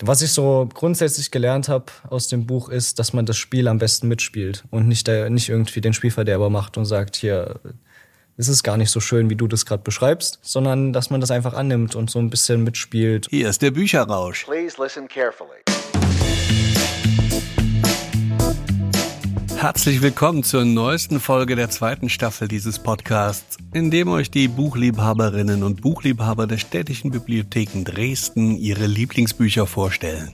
Was ich so grundsätzlich gelernt habe aus dem Buch ist, dass man das Spiel am besten mitspielt und nicht, der, nicht irgendwie den Spielverderber macht und sagt, hier, es ist gar nicht so schön, wie du das gerade beschreibst, sondern dass man das einfach annimmt und so ein bisschen mitspielt. Hier ist der Bücherrausch. Please listen carefully. Herzlich willkommen zur neuesten Folge der zweiten Staffel dieses Podcasts, in dem euch die Buchliebhaberinnen und Buchliebhaber der städtischen Bibliotheken Dresden ihre Lieblingsbücher vorstellen.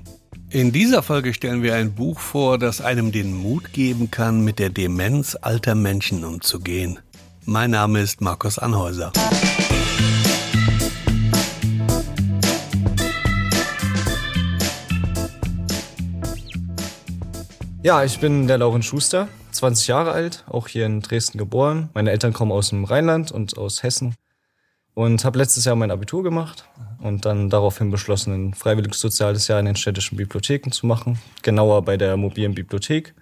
In dieser Folge stellen wir ein Buch vor, das einem den Mut geben kann, mit der Demenz alter Menschen umzugehen. Mein Name ist Markus Anhäuser. Ja, ich bin der Lauren Schuster, 20 Jahre alt, auch hier in Dresden geboren. Meine Eltern kommen aus dem Rheinland und aus Hessen und habe letztes Jahr mein Abitur gemacht und dann daraufhin beschlossen, ein freiwilliges soziales Jahr in den städtischen Bibliotheken zu machen, genauer bei der mobilen Bibliothek.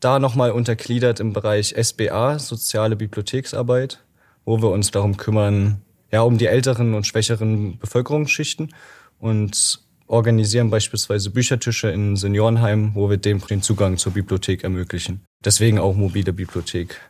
Da nochmal untergliedert im Bereich SBA, soziale Bibliotheksarbeit, wo wir uns darum kümmern, ja, um die älteren und schwächeren Bevölkerungsschichten und organisieren beispielsweise Büchertische in Seniorenheimen, wo wir dem den Zugang zur Bibliothek ermöglichen. Deswegen auch mobile Bibliothek.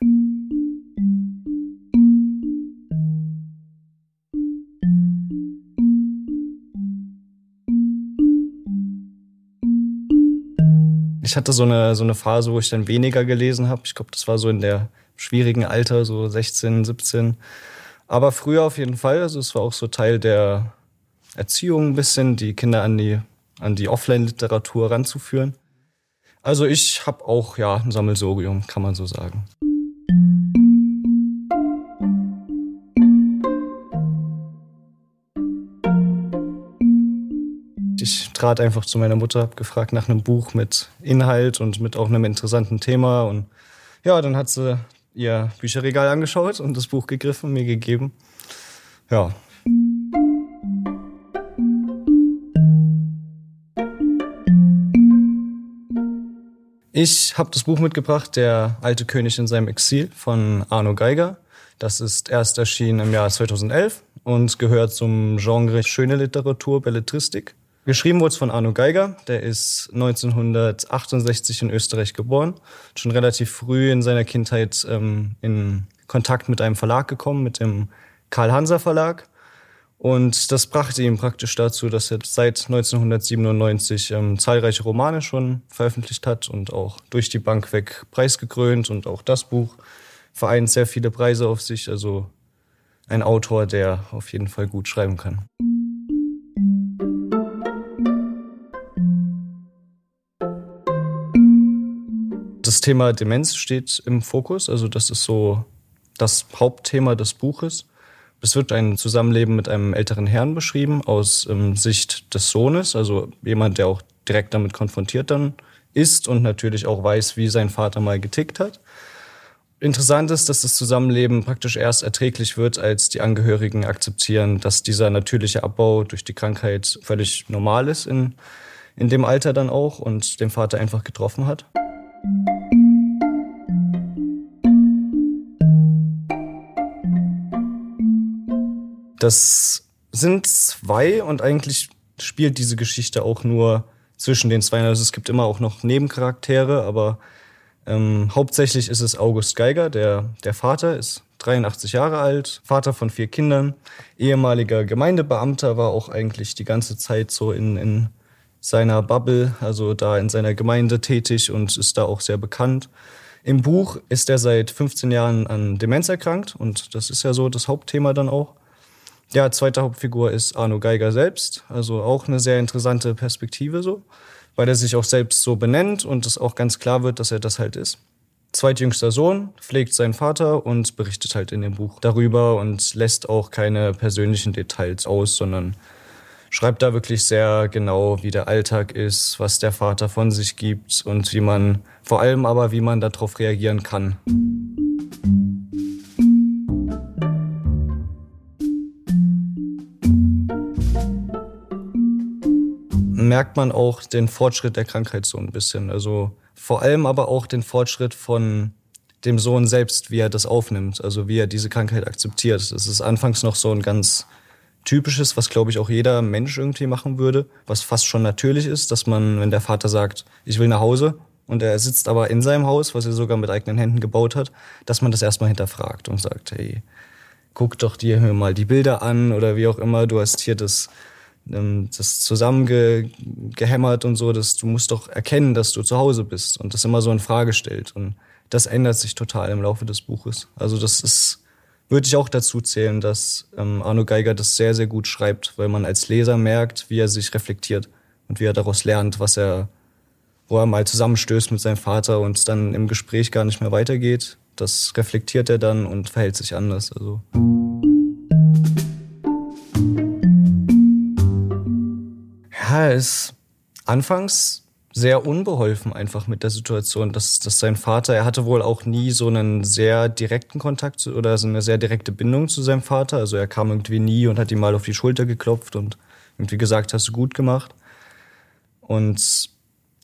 Ich hatte so eine, so eine Phase, wo ich dann weniger gelesen habe. Ich glaube, das war so in der schwierigen Alter, so 16, 17. Aber früher auf jeden Fall. Also es war auch so Teil der Erziehung ein bisschen, die Kinder an die, an die Offline-Literatur ranzuführen. Also ich habe auch ja ein Sammelsorium, kann man so sagen. Ich trat einfach zu meiner Mutter, habe gefragt nach einem Buch mit Inhalt und mit auch einem interessanten Thema. Und ja, dann hat sie ihr Bücherregal angeschaut und das Buch gegriffen, mir gegeben. Ja, Ich habe das Buch mitgebracht, Der alte König in seinem Exil von Arno Geiger. Das ist erst erschienen im Jahr 2011 und gehört zum Genre schöne Literatur, Belletristik. Geschrieben wurde es von Arno Geiger, der ist 1968 in Österreich geboren, schon relativ früh in seiner Kindheit ähm, in Kontakt mit einem Verlag gekommen, mit dem Karl Hanser Verlag und das brachte ihn praktisch dazu, dass er seit 1997 ähm, zahlreiche Romane schon veröffentlicht hat und auch durch die Bank weg preisgekrönt und auch das Buch vereint sehr viele Preise auf sich. Also ein Autor, der auf jeden Fall gut schreiben kann. Das Thema Demenz steht im Fokus, also das ist so das Hauptthema des Buches. Es wird ein Zusammenleben mit einem älteren Herrn beschrieben aus ähm, Sicht des Sohnes, also jemand, der auch direkt damit konfrontiert dann ist und natürlich auch weiß, wie sein Vater mal getickt hat. Interessant ist, dass das Zusammenleben praktisch erst erträglich wird, als die Angehörigen akzeptieren, dass dieser natürliche Abbau durch die Krankheit völlig normal ist in, in dem Alter dann auch und den Vater einfach getroffen hat. Das sind zwei und eigentlich spielt diese Geschichte auch nur zwischen den zwei. Also es gibt immer auch noch Nebencharaktere, aber ähm, hauptsächlich ist es August Geiger, der, der Vater ist 83 Jahre alt, Vater von vier Kindern, ehemaliger Gemeindebeamter, war auch eigentlich die ganze Zeit so in, in seiner Bubble, also da in seiner Gemeinde tätig und ist da auch sehr bekannt. Im Buch ist er seit 15 Jahren an Demenz erkrankt und das ist ja so das Hauptthema dann auch. Ja, zweite Hauptfigur ist Arno Geiger selbst, also auch eine sehr interessante Perspektive so, weil er sich auch selbst so benennt und es auch ganz klar wird, dass er das halt ist. Zweitjüngster Sohn pflegt seinen Vater und berichtet halt in dem Buch darüber und lässt auch keine persönlichen Details aus, sondern schreibt da wirklich sehr genau, wie der Alltag ist, was der Vater von sich gibt und wie man, vor allem aber, wie man darauf reagieren kann. Merkt man auch den Fortschritt der Krankheit so ein bisschen. Also vor allem aber auch den Fortschritt von dem Sohn selbst, wie er das aufnimmt, also wie er diese Krankheit akzeptiert. Das ist anfangs noch so ein ganz Typisches, was glaube ich auch jeder Mensch irgendwie machen würde, was fast schon natürlich ist, dass man, wenn der Vater sagt, ich will nach Hause und er sitzt aber in seinem Haus, was er sogar mit eigenen Händen gebaut hat, dass man das erstmal hinterfragt und sagt, hey, guck doch dir mal die Bilder an oder wie auch immer, du hast hier das, ähm, das zusammengehämmert und so, dass du musst doch erkennen, dass du zu Hause bist und das immer so in Frage stellt. Und das ändert sich total im Laufe des Buches. Also das ist würde ich auch dazu zählen, dass ähm, Arno Geiger das sehr, sehr gut schreibt, weil man als Leser merkt, wie er sich reflektiert und wie er daraus lernt, was er, wo er mal zusammenstößt mit seinem Vater und dann im Gespräch gar nicht mehr weitergeht. Das reflektiert er dann und verhält sich anders. Also. Ja, ist anfangs sehr unbeholfen einfach mit der Situation, dass, dass sein Vater, er hatte wohl auch nie so einen sehr direkten Kontakt zu, oder so eine sehr direkte Bindung zu seinem Vater. Also er kam irgendwie nie und hat ihm mal auf die Schulter geklopft und irgendwie gesagt, hast du gut gemacht. Und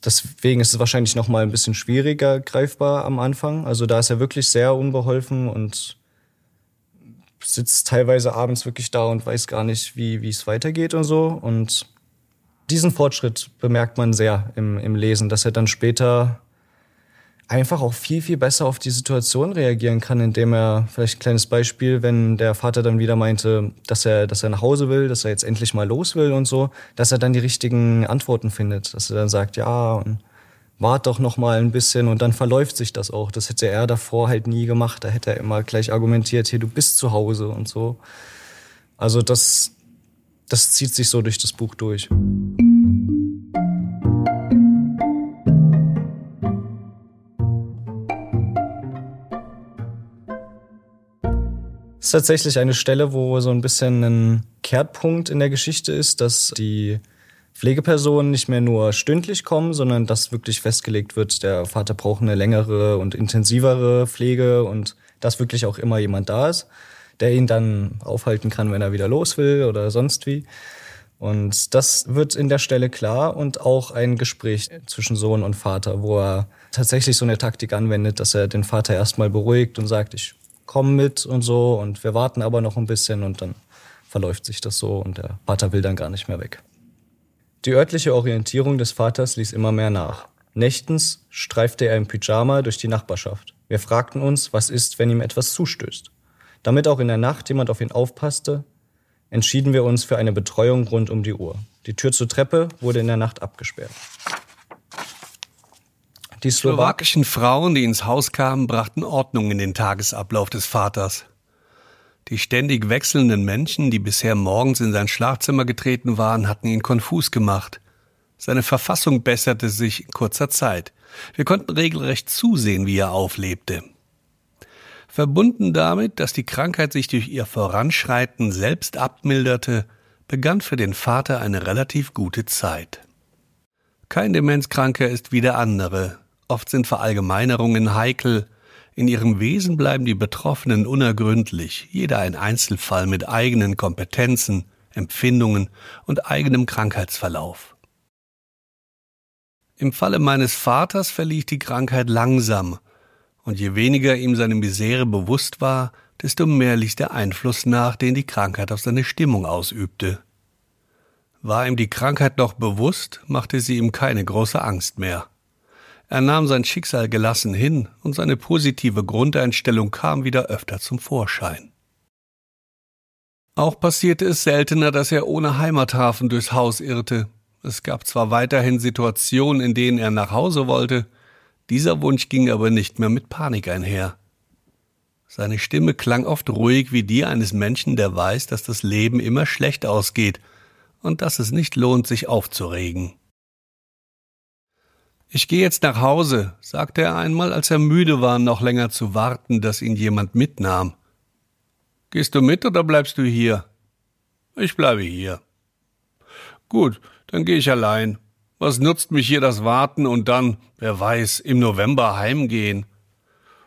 deswegen ist es wahrscheinlich noch mal ein bisschen schwieriger greifbar am Anfang. Also da ist er wirklich sehr unbeholfen und sitzt teilweise abends wirklich da und weiß gar nicht, wie, wie es weitergeht und so. Und diesen Fortschritt bemerkt man sehr im, im Lesen, dass er dann später einfach auch viel, viel besser auf die Situation reagieren kann, indem er, vielleicht ein kleines Beispiel, wenn der Vater dann wieder meinte, dass er, dass er nach Hause will, dass er jetzt endlich mal los will und so, dass er dann die richtigen Antworten findet, dass er dann sagt, ja, und wart doch noch mal ein bisschen und dann verläuft sich das auch. Das hätte er davor halt nie gemacht. Da hätte er immer gleich argumentiert, hier, du bist zu Hause und so. Also das, das zieht sich so durch das Buch durch. Es ist tatsächlich eine Stelle, wo so ein bisschen ein Kehrtpunkt in der Geschichte ist, dass die Pflegepersonen nicht mehr nur stündlich kommen, sondern dass wirklich festgelegt wird, der Vater braucht eine längere und intensivere Pflege und dass wirklich auch immer jemand da ist der ihn dann aufhalten kann, wenn er wieder los will oder sonst wie. Und das wird in der Stelle klar und auch ein Gespräch zwischen Sohn und Vater, wo er tatsächlich so eine Taktik anwendet, dass er den Vater erstmal beruhigt und sagt, ich komme mit und so und wir warten aber noch ein bisschen und dann verläuft sich das so und der Vater will dann gar nicht mehr weg. Die örtliche Orientierung des Vaters ließ immer mehr nach. Nächtens streifte er im Pyjama durch die Nachbarschaft. Wir fragten uns, was ist, wenn ihm etwas zustößt. Damit auch in der Nacht jemand auf ihn aufpasste, entschieden wir uns für eine Betreuung rund um die Uhr. Die Tür zur Treppe wurde in der Nacht abgesperrt. Die slowakischen Frauen, die ins Haus kamen, brachten Ordnung in den Tagesablauf des Vaters. Die ständig wechselnden Menschen, die bisher morgens in sein Schlafzimmer getreten waren, hatten ihn konfus gemacht. Seine Verfassung besserte sich in kurzer Zeit. Wir konnten regelrecht zusehen, wie er auflebte. Verbunden damit, dass die Krankheit sich durch ihr Voranschreiten selbst abmilderte, begann für den Vater eine relativ gute Zeit. Kein Demenzkranker ist wie der andere. Oft sind Verallgemeinerungen heikel. In ihrem Wesen bleiben die Betroffenen unergründlich, jeder ein Einzelfall mit eigenen Kompetenzen, Empfindungen und eigenem Krankheitsverlauf. Im Falle meines Vaters verlief die Krankheit langsam und je weniger ihm seine Misere bewusst war, desto mehr ließ der Einfluss nach, den die Krankheit auf seine Stimmung ausübte. War ihm die Krankheit noch bewusst, machte sie ihm keine große Angst mehr. Er nahm sein Schicksal gelassen hin, und seine positive Grundeinstellung kam wieder öfter zum Vorschein. Auch passierte es seltener, dass er ohne Heimathafen durchs Haus irrte. Es gab zwar weiterhin Situationen, in denen er nach Hause wollte, dieser Wunsch ging aber nicht mehr mit Panik einher. Seine Stimme klang oft ruhig wie die eines Menschen, der weiß, dass das Leben immer schlecht ausgeht und dass es nicht lohnt, sich aufzuregen. Ich gehe jetzt nach Hause, sagte er einmal, als er müde war, noch länger zu warten, dass ihn jemand mitnahm. Gehst du mit oder bleibst du hier? Ich bleibe hier. Gut, dann gehe ich allein. Was nutzt mich hier das Warten und dann, wer weiß, im November heimgehen?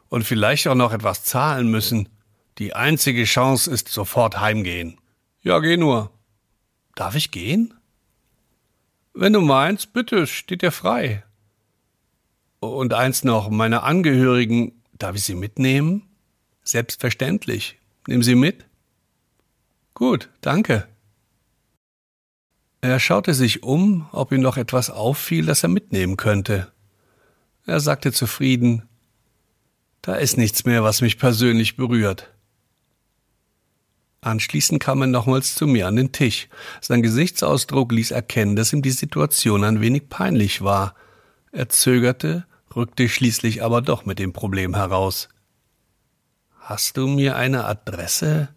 Und vielleicht auch noch etwas zahlen müssen. Die einzige Chance ist sofort heimgehen. Ja, geh nur. Darf ich gehen? Wenn du meinst, bitte, steht dir frei. Und eins noch, meine Angehörigen, darf ich sie mitnehmen? Selbstverständlich. Nimm sie mit. Gut, danke. Er schaute sich um, ob ihm noch etwas auffiel, das er mitnehmen könnte. Er sagte zufrieden Da ist nichts mehr, was mich persönlich berührt. Anschließend kam er nochmals zu mir an den Tisch. Sein Gesichtsausdruck ließ erkennen, dass ihm die Situation ein wenig peinlich war. Er zögerte, rückte schließlich aber doch mit dem Problem heraus. Hast du mir eine Adresse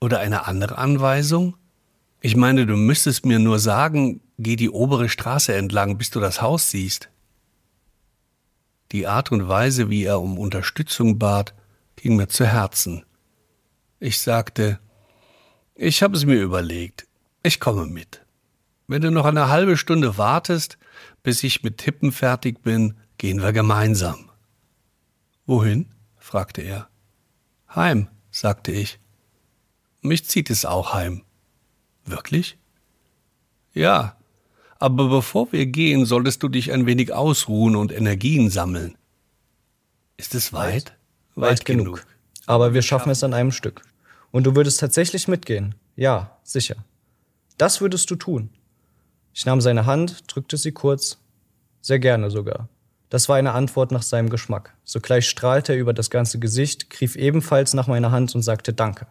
oder eine andere Anweisung? Ich meine, du müsstest mir nur sagen, geh die obere Straße entlang, bis du das Haus siehst. Die Art und Weise, wie er um Unterstützung bat, ging mir zu Herzen. Ich sagte, ich habe es mir überlegt, ich komme mit. Wenn du noch eine halbe Stunde wartest, bis ich mit Tippen fertig bin, gehen wir gemeinsam. Wohin? fragte er. Heim, sagte ich. Mich zieht es auch heim. Wirklich? Ja, aber bevor wir gehen, solltest du dich ein wenig ausruhen und Energien sammeln. Ist es weit? Weit, weit genug. genug. Aber wir schaffen es an einem Stück. Und du würdest tatsächlich mitgehen. Ja, sicher. Das würdest du tun. Ich nahm seine Hand, drückte sie kurz, sehr gerne sogar. Das war eine Antwort nach seinem Geschmack. Sogleich strahlte er über das ganze Gesicht, griff ebenfalls nach meiner Hand und sagte Danke.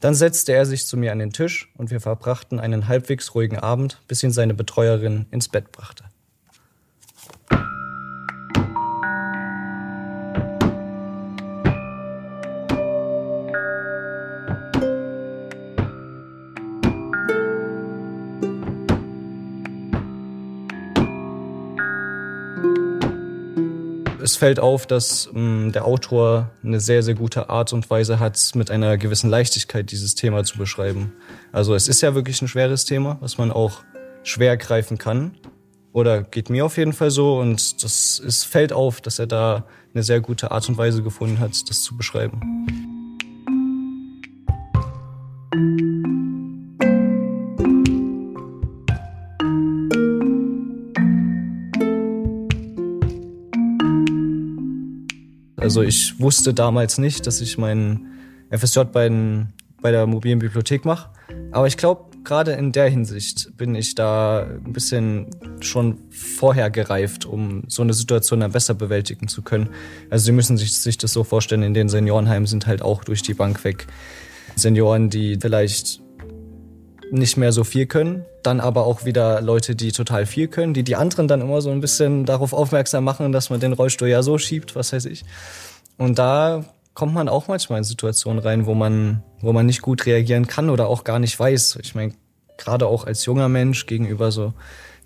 Dann setzte er sich zu mir an den Tisch und wir verbrachten einen halbwegs ruhigen Abend, bis ihn seine Betreuerin ins Bett brachte. Fällt auf, dass mh, mm, der Autor eine sehr, sehr gute Art und Weise hat, mit einer gewissen Leichtigkeit dieses Thema zu beschreiben. Also es ist ja wirklich ein schweres Thema, was man auch schwer greifen kann. Oder geht mir auf jeden Fall so. Und das, es fällt auf, dass er da eine sehr gute Art und Weise gefunden hat, das zu beschreiben. Also ich wusste damals nicht, dass ich meinen FSJ bei, den, bei der mobilen Bibliothek mache. Aber ich glaube, gerade in der Hinsicht bin ich da ein bisschen schon vorher gereift, um so eine Situation dann besser bewältigen zu können. Also Sie müssen sich, sich das so vorstellen, in den Seniorenheimen sind halt auch durch die Bank weg Senioren, die vielleicht nicht mehr so viel können, dann aber auch wieder Leute, die total viel können, die die anderen dann immer so ein bisschen darauf aufmerksam machen, dass man den Rollstuhl ja so schiebt, was weiß ich. Und da kommt man auch manchmal in Situationen rein, wo man, wo man nicht gut reagieren kann oder auch gar nicht weiß. Ich meine, gerade auch als junger Mensch gegenüber so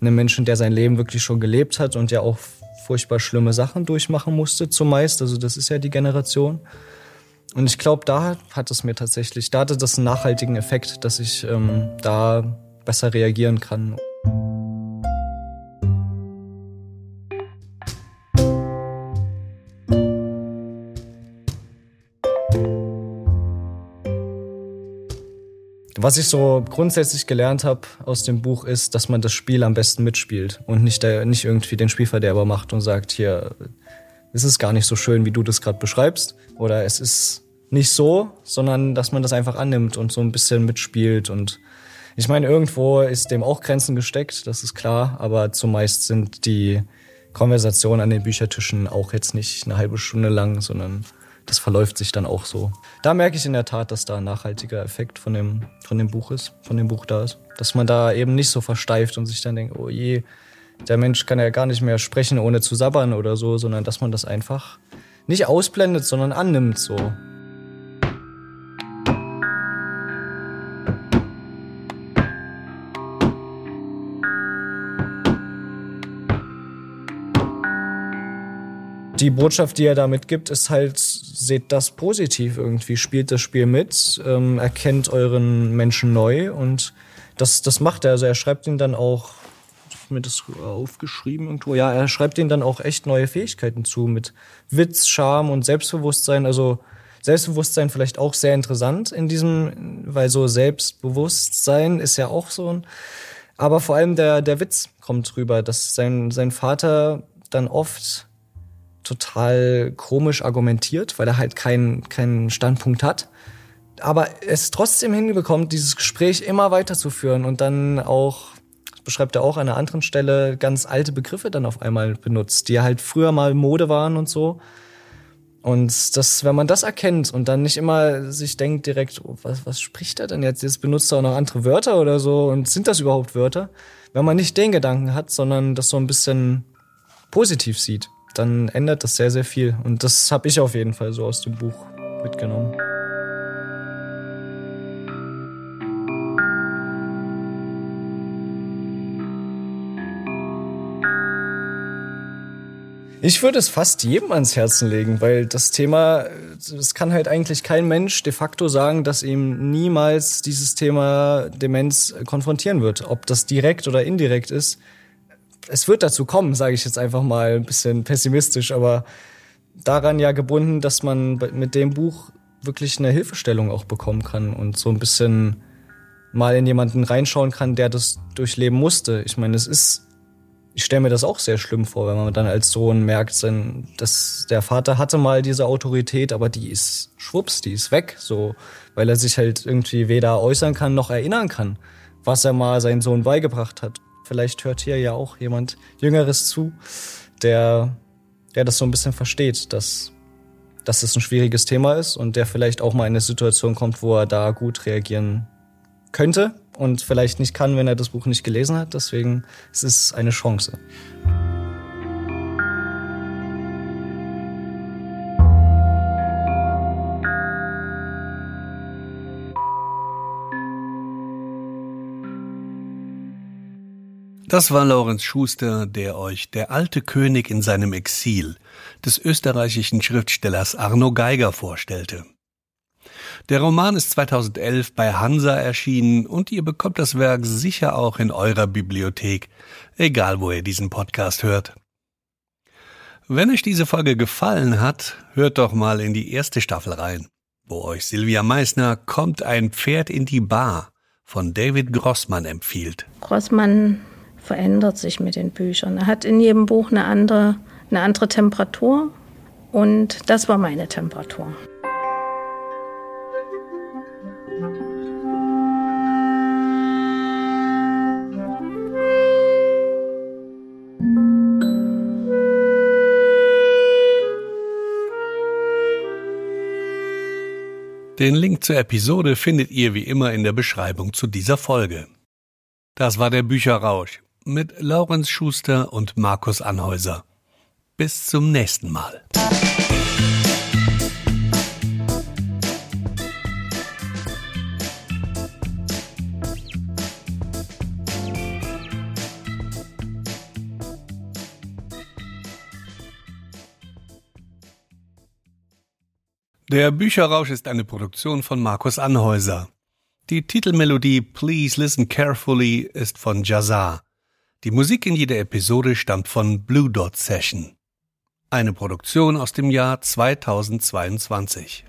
einem Menschen, der sein Leben wirklich schon gelebt hat und ja auch furchtbar schlimme Sachen durchmachen musste, zumeist. Also das ist ja die Generation. Und ich glaube, da hat es mir tatsächlich, da hatte das einen nachhaltigen Effekt, dass ich ähm, da besser reagieren kann. Was ich so grundsätzlich gelernt habe aus dem Buch ist, dass man das Spiel am besten mitspielt und nicht, der, nicht irgendwie den Spielverderber macht und sagt, hier, es ist gar nicht so schön, wie du das gerade beschreibst. Oder es ist nicht so, sondern dass man das einfach annimmt und so ein bisschen mitspielt. Und ich meine, irgendwo ist dem auch Grenzen gesteckt, das ist klar, aber zumeist sind die Konversationen an den Büchertischen auch jetzt nicht eine halbe Stunde lang, sondern das verläuft sich dann auch so. Da merke ich in der Tat, dass da ein nachhaltiger Effekt von dem, von dem Buch ist, von dem Buch da ist. Dass man da eben nicht so versteift und sich dann denkt, oh je, der Mensch kann ja gar nicht mehr sprechen, ohne zu sabbern oder so, sondern dass man das einfach nicht ausblendet, sondern annimmt so. Die Botschaft, die er damit gibt, ist halt, seht das positiv irgendwie, spielt das Spiel mit, ähm, erkennt euren Menschen neu und das, das macht er. Also er schreibt ihn dann auch, ich mir das aufgeschrieben irgendwo, ja, er schreibt ihnen dann auch echt neue Fähigkeiten zu mit Witz, Charme und Selbstbewusstsein. Also Selbstbewusstsein vielleicht auch sehr interessant in diesem, weil so Selbstbewusstsein ist ja auch so ein, aber vor allem der, der Witz kommt rüber, dass sein, sein Vater dann oft total komisch argumentiert, weil er halt keinen keinen Standpunkt hat aber es trotzdem hinbekommt, dieses Gespräch immer weiterzuführen und dann auch, beschreibt er auch an einer anderen Stelle, ganz alte Begriffe dann auf einmal benutzt, die halt früher mal Mode waren und so. Und das, wenn man das erkennt und dann nicht immer sich denkt direkt, oh, was, was spricht er denn jetzt? Jetzt benutzt er auch noch andere Wörter oder so und sind das überhaupt Wörter? Wenn man nicht den Gedanken hat, sondern das so ein bisschen positiv sieht, dann ändert das sehr, sehr viel. Und das habe ich auf jeden Fall so aus dem Buch mitgenommen. Ich würde es fast jedem ans Herzen legen, weil das Thema, es kann halt eigentlich kein Mensch de facto sagen, dass ihm niemals dieses Thema Demenz konfrontieren wird. Ob das direkt oder indirekt ist. Es wird dazu kommen, sage ich jetzt einfach mal ein bisschen pessimistisch, aber daran ja gebunden, dass man mit dem Buch wirklich eine Hilfestellung auch bekommen kann und so ein bisschen mal in jemanden reinschauen kann, der das durchleben musste. Ich meine, es ist ich stelle mir das auch sehr schlimm vor, wenn man dann als Sohn merkt, dass der Vater hatte mal diese Autorität, aber die ist schwupps, die ist weg, so, weil er sich halt irgendwie weder äußern kann noch erinnern kann, was er mal seinem Sohn beigebracht hat. Vielleicht hört hier ja auch jemand Jüngeres zu, der, der das so ein bisschen versteht, dass, dass das ein schwieriges Thema ist und der vielleicht auch mal in eine Situation kommt, wo er da gut reagieren könnte und vielleicht nicht kann, wenn er das Buch nicht gelesen hat. Deswegen es ist es eine Chance. Das war Lorenz Schuster, der euch Der alte König in seinem Exil des österreichischen Schriftstellers Arno Geiger vorstellte. Der Roman ist 2011 bei Hansa erschienen und ihr bekommt das Werk sicher auch in eurer Bibliothek, egal wo ihr diesen Podcast hört. Wenn euch diese Folge gefallen hat, hört doch mal in die erste Staffel rein, wo euch Silvia Meissner Kommt ein Pferd in die Bar von David Grossmann empfiehlt. Grossmann verändert sich mit den Büchern. Er hat in jedem Buch eine andere, eine andere Temperatur und das war meine Temperatur. Den Link zur Episode findet ihr wie immer in der Beschreibung zu dieser Folge. Das war der Bücherrausch mit Laurenz Schuster und Markus Anhäuser. Bis zum nächsten Mal. Der Bücherrausch ist eine Produktion von Markus Anhäuser. Die Titelmelodie Please Listen Carefully ist von Jazar. Die Musik in jeder Episode stammt von Blue Dot Session. Eine Produktion aus dem Jahr 2022.